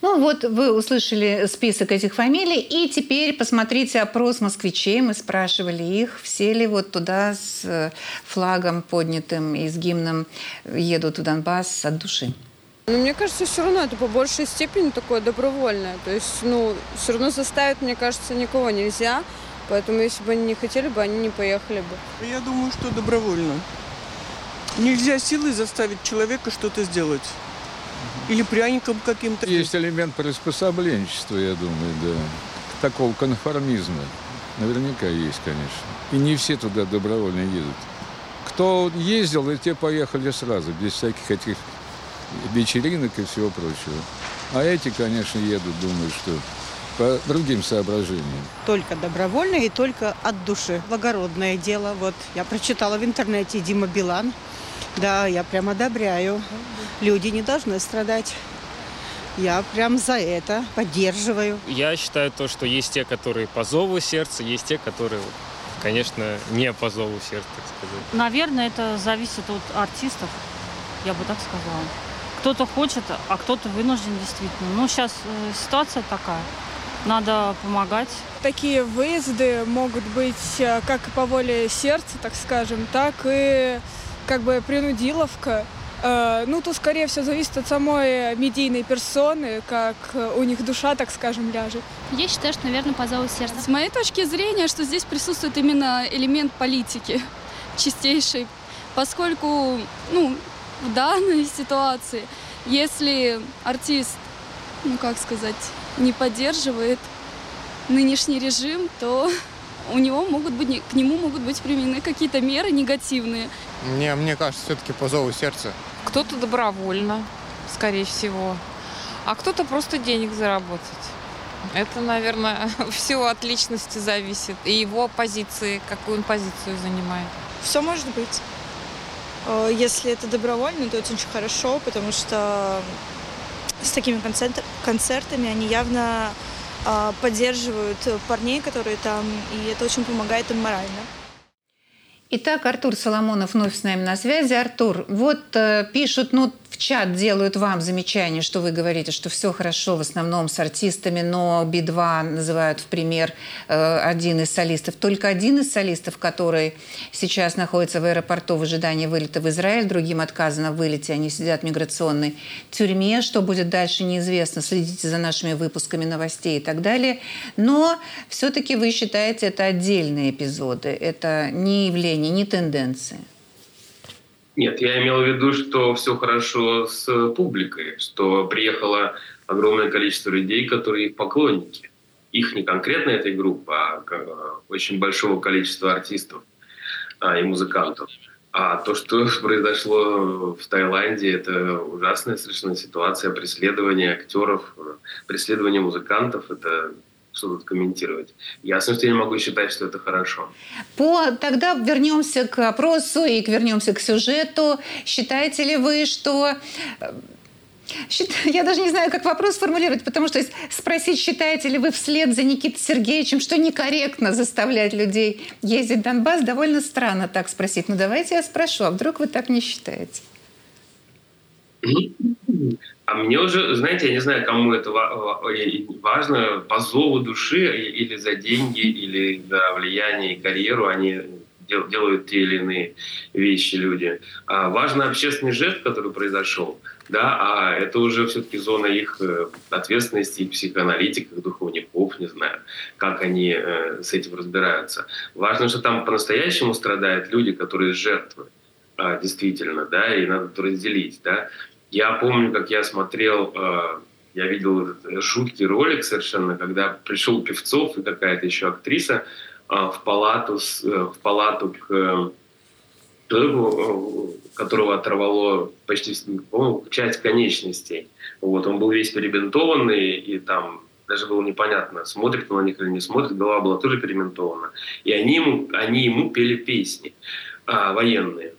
Ну вот вы услышали список этих фамилий, и теперь посмотрите опрос москвичей. Мы спрашивали их, все ли вот туда с э, флагом поднятым и с гимном едут в Донбасс от души. Но мне кажется, все равно это по большей степени такое добровольное. То есть, ну, все равно заставить, мне кажется, никого нельзя. Поэтому, если бы они не хотели бы, они не поехали бы. Я думаю, что добровольно. Нельзя силой заставить человека что-то сделать. Или пряником каким-то. Есть элемент приспособленчества, я думаю, да. Такого конформизма. Наверняка есть, конечно. И не все туда добровольно едут. Кто ездил, и те поехали сразу, без всяких этих вечеринок и всего прочего. А эти, конечно, едут, думаю, что по другим соображениям. Только добровольно и только от души. Благородное дело. Вот я прочитала в интернете Дима Билан. Да, я прям одобряю. Люди не должны страдать. Я прям за это поддерживаю. Я считаю то, что есть те, которые по зову сердца, есть те, которые, конечно, не по зову сердца, так сказать. Наверное, это зависит от артистов, я бы так сказала. Кто-то хочет, а кто-то вынужден действительно. Ну, сейчас э, ситуация такая. Надо помогать. Такие выезды могут быть э, как по воле сердца, так скажем, так и как бы принудиловка. Э, Ну, то, скорее всего, зависит от самой медийной персоны, как у них душа, так скажем, ляжет. Я считаю, что, наверное, по зову сердца. С моей точки зрения, что здесь присутствует именно элемент политики чистейший, поскольку, ну, в данной ситуации, если артист, ну, как сказать, не поддерживает нынешний режим, то у него могут быть, к нему могут быть применены какие-то меры негативные. Мне, мне кажется, все-таки по зову сердца. Кто-то добровольно, скорее всего, а кто-то просто денег заработать. Это, наверное, все от личности зависит и его позиции, какую он позицию занимает. Все может быть. Э, Если это добровольно, то это очень хорошо, потому что с такими концерт- концертами они явно поддерживают парней, которые там, и это очень помогает им морально. Итак, Артур Соломонов вновь с нами на связи. Артур, вот э, пишут, ну, чат делают вам замечание, что вы говорите, что все хорошо в основном с артистами, но Би-2 называют в пример э, один из солистов. Только один из солистов, который сейчас находится в аэропорту в ожидании вылета в Израиль, другим отказано в вылете, они сидят в миграционной тюрьме. Что будет дальше, неизвестно. Следите за нашими выпусками новостей и так далее. Но все-таки вы считаете это отдельные эпизоды, это не явление, не тенденции. Нет, я имел в виду, что все хорошо с публикой, что приехало огромное количество людей, которые поклонники. Их не конкретно этой группы, а очень большого количества артистов а, и музыкантов. А то, что произошло в Таиланде, это ужасная совершенно ситуация преследования актеров, преследования музыкантов. Это что тут комментировать. Ясно, что я не могу считать, что это хорошо. По, тогда вернемся к опросу и вернемся к сюжету. Считаете ли вы, что я даже не знаю, как вопрос сформулировать, потому что спросить, считаете ли вы вслед за Никитой Сергеевичем, что некорректно заставлять людей ездить в Донбасс, довольно странно так спросить. Ну давайте я спрошу, а вдруг вы так не считаете? А мне уже, знаете, я не знаю, кому это важно, по зову души или за деньги, или за влияние и карьеру они делают те или иные вещи люди. А важно общественный жест, который произошел, да, а это уже все-таки зона их ответственности, их психоаналитиков, их духовников, не знаю, как они с этим разбираются. Важно, что там по-настоящему страдают люди, которые жертвы, действительно, да, и надо разделить, да. Я помню, как я смотрел, я видел этот жуткий ролик совершенно, когда пришел Певцов и какая-то еще актриса в палату, в палату к человеку, которого оторвало почти часть конечностей. Вот, он был весь перебинтованный, и там даже было непонятно, смотрит он на них или не смотрит, голова была тоже перебинтована. И они ему, они ему пели песни а, военные.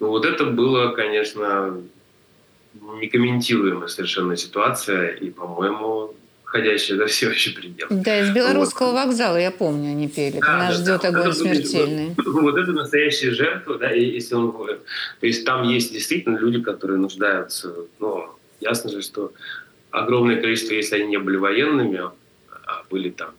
Ну вот это было, конечно, некомментируемая совершенно ситуация, и, по-моему, входящая за все вообще пределы. Да, из белорусского вот. вокзала, я помню, они пели. Да, Нас да, ждет да. огонь вот смертельный. Вот, вот это настоящая жертва, да, если он... То есть там есть действительно люди, которые нуждаются, ну, ясно же, что огромное количество, если они не были военными, а были там,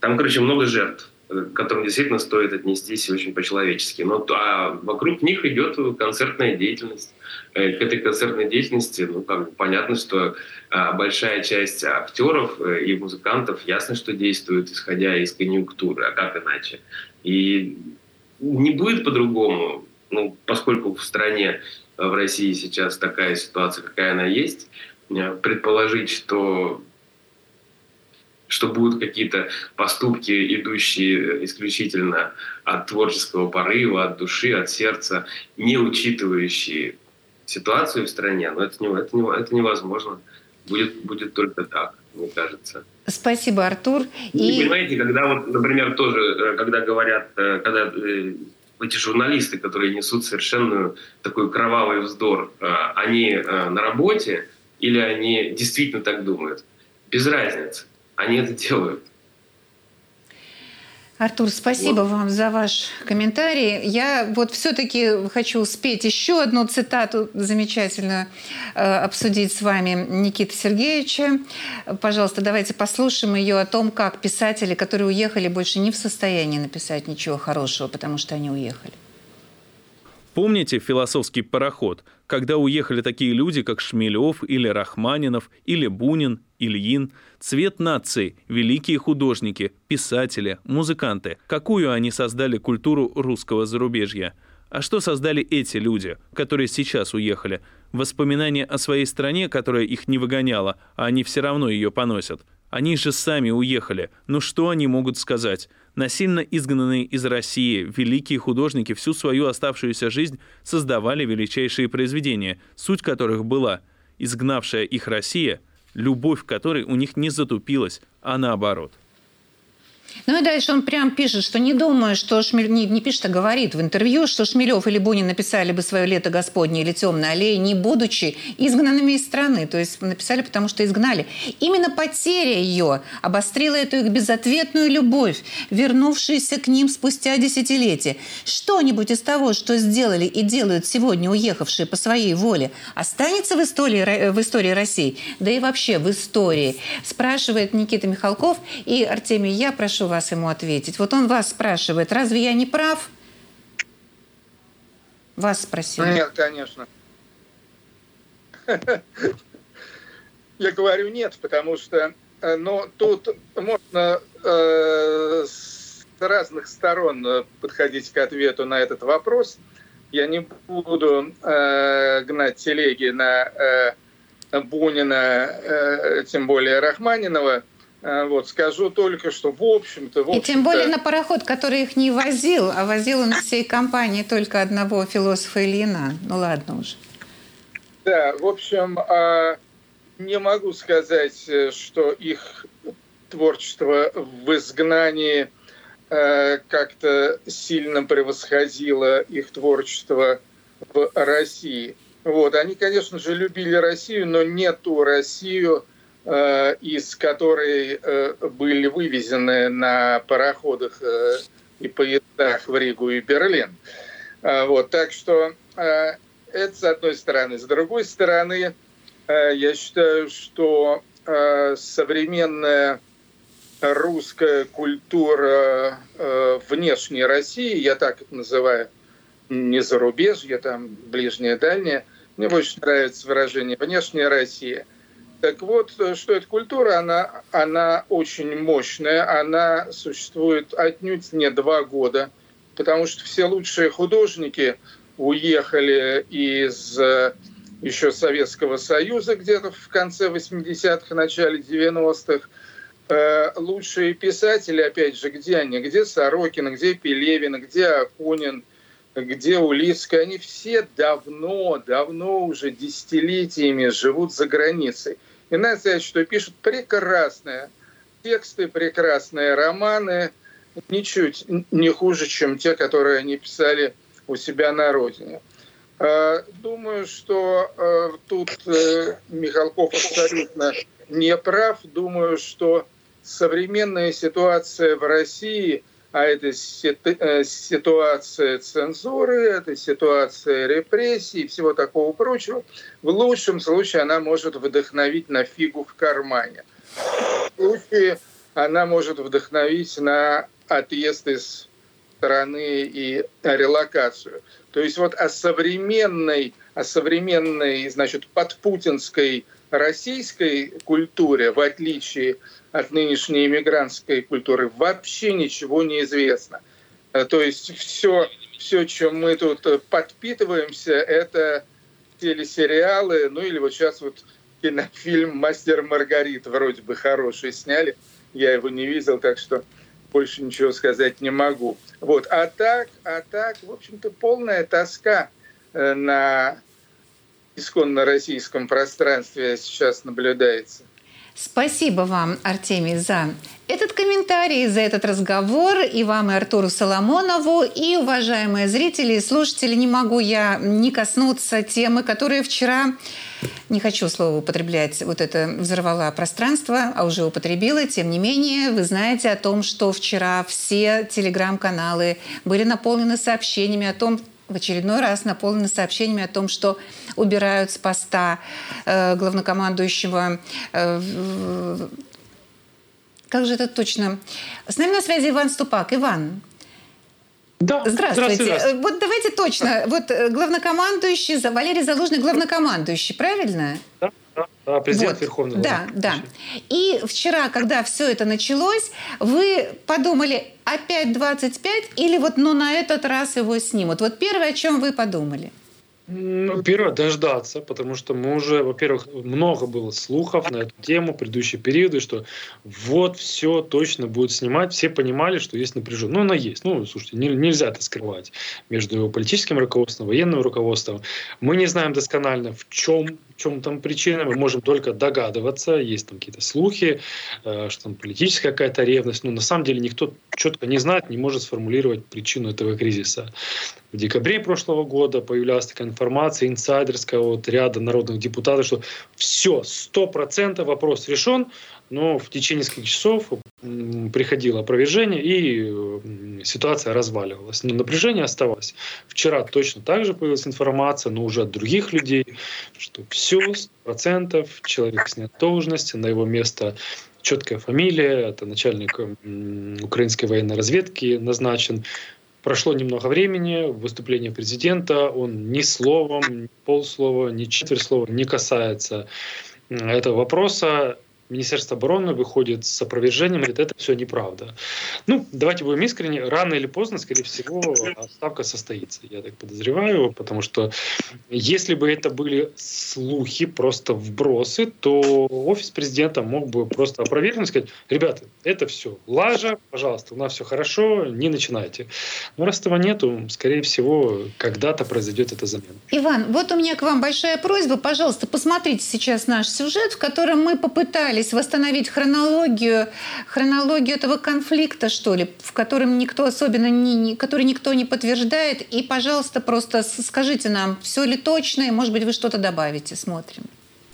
там, короче, много жертв к которым действительно стоит отнестись очень по-человечески. Но а вокруг них идет концертная деятельность. Э, к этой концертной деятельности, ну, бы понятно, что а, большая часть актеров э, и музыкантов ясно, что действует, исходя из конъюнктуры, а как иначе. И не будет по-другому, ну, поскольку в стране, э, в России сейчас такая ситуация, какая она есть, предположить, что что будут какие-то поступки, идущие исключительно от творческого порыва, от души, от сердца, не учитывающие ситуацию в стране, но это, не, это, не, это невозможно. Будет, будет только так, мне кажется. Спасибо, Артур. И... И понимаете, когда вот, например, тоже, э, когда говорят, э, когда э, эти журналисты, которые несут совершенно такой кровавый вздор, они на работе или они действительно так думают? Без разницы они это делают. Артур, спасибо вот. вам за ваш комментарий. Я вот все-таки хочу успеть еще одну цитату замечательную э, обсудить с вами Никиты Сергеевича. Пожалуйста, давайте послушаем ее о том, как писатели, которые уехали, больше не в состоянии написать ничего хорошего, потому что они уехали. Помните философский пароход, когда уехали такие люди, как Шмелев или Рахманинов, или Бунин, Ильин, цвет нации, великие художники, писатели, музыканты. Какую они создали культуру русского зарубежья? А что создали эти люди, которые сейчас уехали? Воспоминания о своей стране, которая их не выгоняла, а они все равно ее поносят. Они же сами уехали. Ну что они могут сказать? Насильно изгнанные из России великие художники всю свою оставшуюся жизнь создавали величайшие произведения, суть которых была изгнавшая их Россия, любовь которой у них не затупилась, а наоборот. Ну и дальше он прям пишет, что не думаю, что Шмель... не, не пишет, а говорит в интервью, что Шмелев или Бунин написали бы свое «Лето Господне» или «Темная аллея», не будучи изгнанными из страны. То есть написали, потому что изгнали. Именно потеря ее обострила эту их безответную любовь, вернувшуюся к ним спустя десятилетия. Что-нибудь из того, что сделали и делают сегодня уехавшие по своей воле, останется в истории, в истории России, да и вообще в истории, спрашивает Никита Михалков. И, Артемий, я прошу прошу вас ему ответить. Вот он вас спрашивает, разве я не прав? Вас спросил. Нет, конечно. Я говорю нет, потому что э, ну, тут можно э, с разных сторон э, подходить к ответу на этот вопрос. Я не буду э, гнать телеги на э, Бунина, э, тем более Рахманинова. А, вот, скажу только, что в общем-то... В общем И тем более на пароход, который их не возил, а возил он всей компании только одного философа Ильина. Ну ладно уже. Да, в общем, а, не могу сказать, э, что их творчество в изгнании э, как-то сильно превосходило их творчество в России. Вот. Они, конечно же, любили Россию, но не ту Россию, Э, из которой э, были вывезены на пароходах э, и поездах в Ригу и Берлин. Вот, так что это с одной стороны. С другой стороны, я считаю, что современная русская культура внешней России, я так это называю, не зарубежье, там ближняя, дальняя, мне больше нравится выражение «внешняя Россия», так вот, э, что эта культура, она, она очень мощная, она существует отнюдь не два года, потому что все лучшие художники уехали из э, еще Советского Союза где-то в конце 80-х, начале 90-х. Э, лучшие писатели, опять же, где они? Где Сорокин, где Пелевин, где Акунин, где Улицкая? Они все давно, давно уже десятилетиями живут за границей. И надо сказать, что пишут прекрасные тексты, прекрасные романы, ничуть не хуже, чем те, которые они писали у себя на родине. Э, думаю, что э, тут э, Михалков абсолютно не прав. Думаю, что современная ситуация в России, а это ситуация цензуры, это ситуация репрессий и всего такого прочего, в лучшем случае она может вдохновить на фигу в кармане. В случае она может вдохновить на отъезд из страны и релокацию. То есть вот о современной, о современной, значит, подпутинской российской культуре, в отличие от нынешней иммигрантской культуры, вообще ничего не известно. Э, то есть все, все, чем мы тут подпитываемся, это телесериалы, ну или вот сейчас вот кинофильм «Мастер Маргарит» вроде бы хороший сняли. Я его не видел, так что больше ничего сказать не могу. Вот. А так, а так, в общем-то, полная тоска э, на исконно российском пространстве сейчас наблюдается. Спасибо вам, Артемий, за этот комментарий, за этот разговор. И вам, и Артуру Соломонову. И, уважаемые зрители и слушатели, не могу я не коснуться темы, которая вчера, не хочу слово употреблять, вот это взорвала пространство, а уже употребила. Тем не менее, вы знаете о том, что вчера все телеграм-каналы были наполнены сообщениями о том, в очередной раз наполнены сообщениями о том, что убирают с поста э, главнокомандующего э, как же это точно? С нами на связи Иван Ступак. Иван, да, здравствуйте. здравствуйте. здравствуйте. Вот давайте точно. Вот э, главнокомандующий, Валерий Залужный главнокомандующий, правильно? Да, да, президент вот. Верховного. Да, да. И вчера, когда все это началось, вы подумали опять 25 или вот ну на этот раз его снимут? Вот первое, о чем вы подумали? Ну, первое, дождаться, потому что мы уже, во-первых, много было слухов на эту тему, предыдущие периоды, что вот все точно будет снимать. Все понимали, что есть напряженность. Ну, она есть. Ну, слушайте, не, нельзя это скрывать между политическим руководством, военным руководством. Мы не знаем досконально, в чем чем там причина, мы можем только догадываться, есть там какие-то слухи, э, что там политическая какая-то ревность, но на самом деле никто четко не знает, не может сформулировать причину этого кризиса. В декабре прошлого года появлялась такая информация инсайдерская от ряда народных депутатов, что все, сто процентов вопрос решен, но в течение нескольких часов приходило опровержение, и ситуация разваливалась. Но напряжение оставалось. Вчера точно так же появилась информация, но уже от других людей, что все, процентов человек снят должности, на его место четкая фамилия, это начальник украинской военной разведки назначен. Прошло немного времени, выступление президента, он ни словом, ни полслова, ни четверть слова не касается этого вопроса. Министерство обороны выходит с опровержением, говорит, это все неправда. Ну, давайте будем искренни, рано или поздно, скорее всего, отставка состоится, я так подозреваю, потому что если бы это были слухи, просто вбросы, то офис президента мог бы просто опровергнуть, сказать, ребята, это все лажа, пожалуйста, у нас все хорошо, не начинайте. Но раз этого нету, скорее всего, когда-то произойдет эта замена. Иван, вот у меня к вам большая просьба, пожалуйста, посмотрите сейчас наш сюжет, в котором мы попытались пытались восстановить хронологию, хронологию этого конфликта, что ли, в котором никто особенно не, не, который никто не подтверждает. И, пожалуйста, просто скажите нам, все ли точно, и, может быть, вы что-то добавите. Смотрим.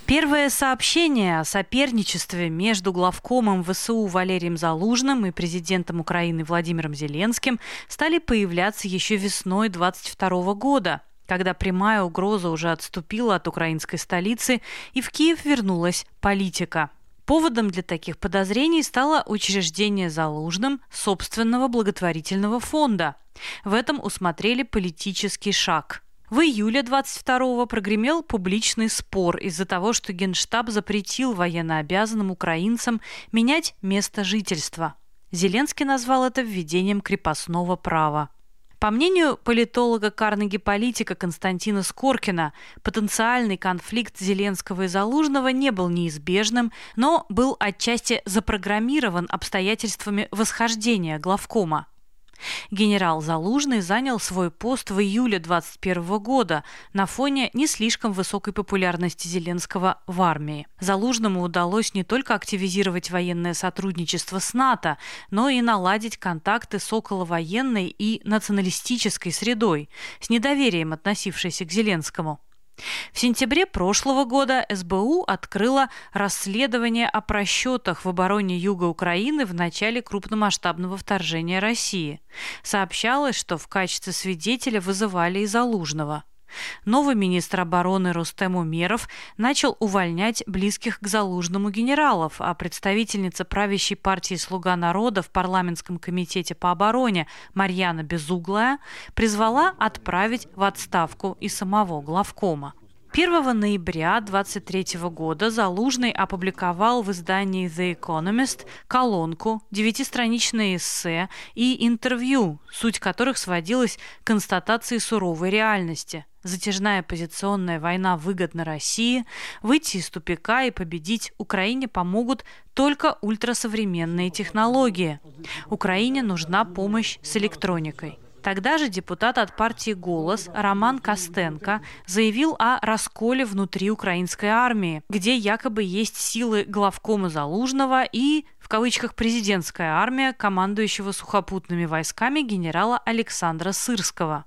Первое сообщение о соперничестве между главкомом ВСУ Валерием Залужным и президентом Украины Владимиром Зеленским стали появляться еще весной 22 года, когда прямая угроза уже отступила от украинской столицы и в Киев вернулась политика. Поводом для таких подозрений стало учреждение Залужным собственного благотворительного фонда. В этом усмотрели политический шаг. В июле 22-го прогремел публичный спор из-за того, что Генштаб запретил военнообязанным украинцам менять место жительства. Зеленский назвал это введением крепостного права. По мнению политолога Карнеги-политика Константина Скоркина, потенциальный конфликт Зеленского и Залужного не был неизбежным, но был отчасти запрограммирован обстоятельствами восхождения главкома. Генерал Залужный занял свой пост в июле 2021 года на фоне не слишком высокой популярности Зеленского в армии. Залужному удалось не только активизировать военное сотрудничество с НАТО, но и наладить контакты с околовоенной и националистической средой, с недоверием относившейся к Зеленскому. В сентябре прошлого года СБУ открыла расследование о просчетах в обороне юга Украины в начале крупномасштабного вторжения России. Сообщалось, что в качестве свидетеля вызывали и Залужного. Новый министр обороны Рустем Умеров начал увольнять близких к Залужному генералов, а представительница правящей партии «Слуга народа» в парламентском комитете по обороне Марьяна Безуглая призвала отправить в отставку и самого главкома. 1 ноября 2023 года Залужный опубликовал в издании The Economist колонку, девятистраничное эссе и интервью, суть которых сводилась к констатации суровой реальности. Затяжная позиционная война выгодна России, выйти из тупика и победить Украине помогут только ультрасовременные технологии. Украине нужна помощь с электроникой. Тогда же депутат от партии «Голос» Роман Костенко заявил о расколе внутри украинской армии, где якобы есть силы главкома Залужного и, в кавычках, президентская армия, командующего сухопутными войсками генерала Александра Сырского.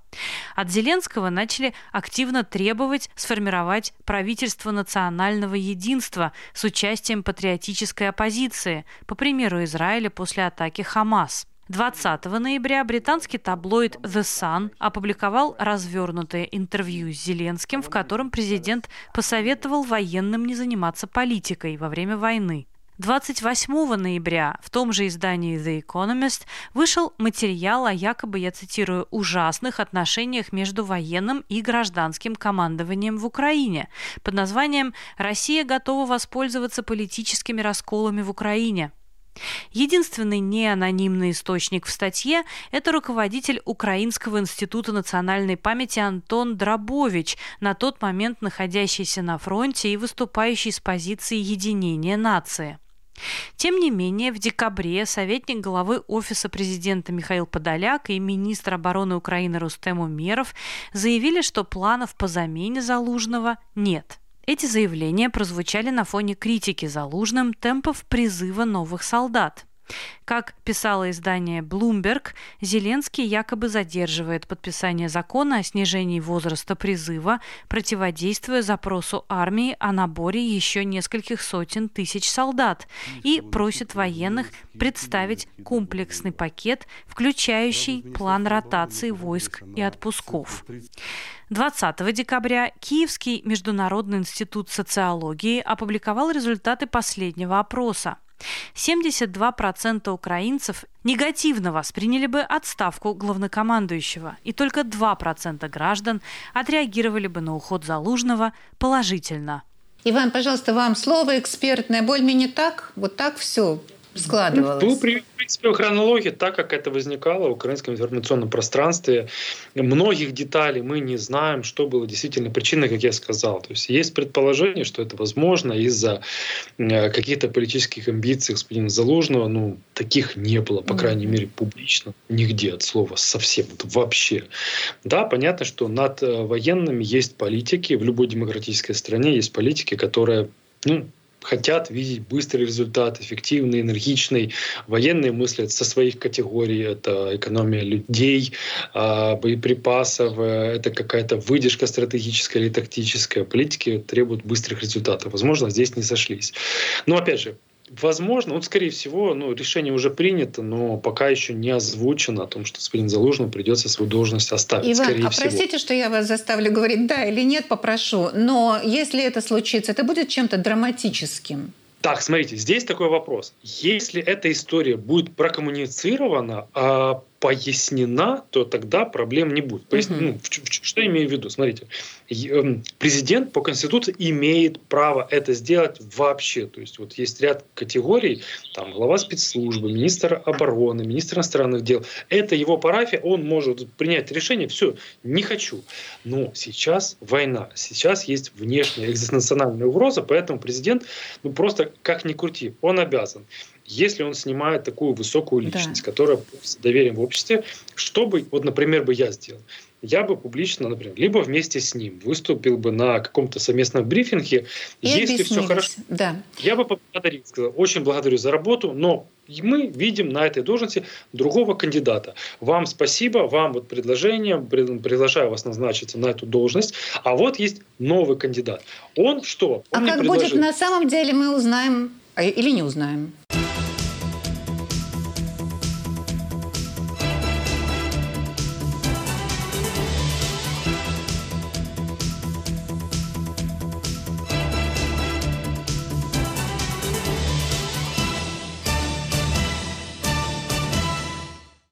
От Зеленского начали активно требовать сформировать правительство национального единства с участием патриотической оппозиции, по примеру Израиля после атаки Хамас – 20 ноября британский таблоид The Sun опубликовал развернутое интервью с Зеленским, в котором президент посоветовал военным не заниматься политикой во время войны. 28 ноября в том же издании The Economist вышел материал о якобы, я цитирую, ужасных отношениях между военным и гражданским командованием в Украине под названием «Россия готова воспользоваться политическими расколами в Украине». Единственный неанонимный источник в статье – это руководитель Украинского института национальной памяти Антон Дробович, на тот момент находящийся на фронте и выступающий с позиции единения нации. Тем не менее, в декабре советник главы Офиса президента Михаил Подоляк и министр обороны Украины Рустем Умеров заявили, что планов по замене Залужного нет – эти заявления прозвучали на фоне критики Залужным темпов призыва новых солдат. Как писало издание Bloomberg, Зеленский якобы задерживает подписание закона о снижении возраста призыва, противодействуя запросу армии о наборе еще нескольких сотен тысяч солдат, и просит военных представить комплексный пакет, включающий план ротации войск и отпусков. 20 декабря Киевский международный институт социологии опубликовал результаты последнего опроса. 72% украинцев негативно восприняли бы отставку главнокомандующего, и только 2% граждан отреагировали бы на уход Залужного положительно. Иван, пожалуйста, вам слово экспертное. Более-менее так? Вот так все складывалось? Ну, в принципе, хронология, так как это возникало в украинском информационном пространстве, многих деталей мы не знаем, что было действительно причиной, как я сказал. То есть есть предположение, что это возможно из-за э, каких-то политических амбиций господина Залужного. Ну, таких не было, по крайней мере, публично. Нигде от слова совсем, вот вообще. Да, понятно, что над э, военными есть политики. В любой демократической стране есть политики, которые ну, хотят видеть быстрый результат, эффективный, энергичный. Военные мыслят со своих категорий. Это экономия людей, а, боеприпасов, э, это какая-то выдержка стратегическая или тактическая. Политики требуют быстрых результатов. Возможно, здесь не сошлись. Но опять же, Возможно, вот скорее всего, ну, решение уже принято, но пока еще не озвучено о том, что господин Залужный придется свою должность оставить. Иван, скорее а всего. простите, что я вас заставлю говорить да или нет, попрошу, но если это случится, это будет чем-то драматическим. Так, смотрите, здесь такой вопрос. Если эта история будет прокоммуницирована, а пояснена, то тогда проблем не будет. Поясни, ну, в, в, что я имею в виду? Смотрите, эм, президент по Конституции имеет право это сделать вообще. То есть вот есть ряд категорий, там глава спецслужбы, министр обороны, министр иностранных дел. Это его парафия, он может принять решение, все, не хочу. Но сейчас война, сейчас есть внешняя экзистенциональная угроза, поэтому президент, ну просто как ни крути, он обязан. Если он снимает такую высокую личность, да. которая с доверием в обществе, что бы, вот, например, бы я сделал? я бы публично, например, либо вместе с ним выступил бы на каком-то совместном брифинге. И Если все хорошо, да. я бы поблагодарил, сказал, очень благодарю за работу, но мы видим на этой должности другого кандидата. Вам спасибо, вам вот предложение, приглашаю вас назначиться на эту должность, а вот есть новый кандидат. Он что? Он а как будет на самом деле, мы узнаем или не узнаем.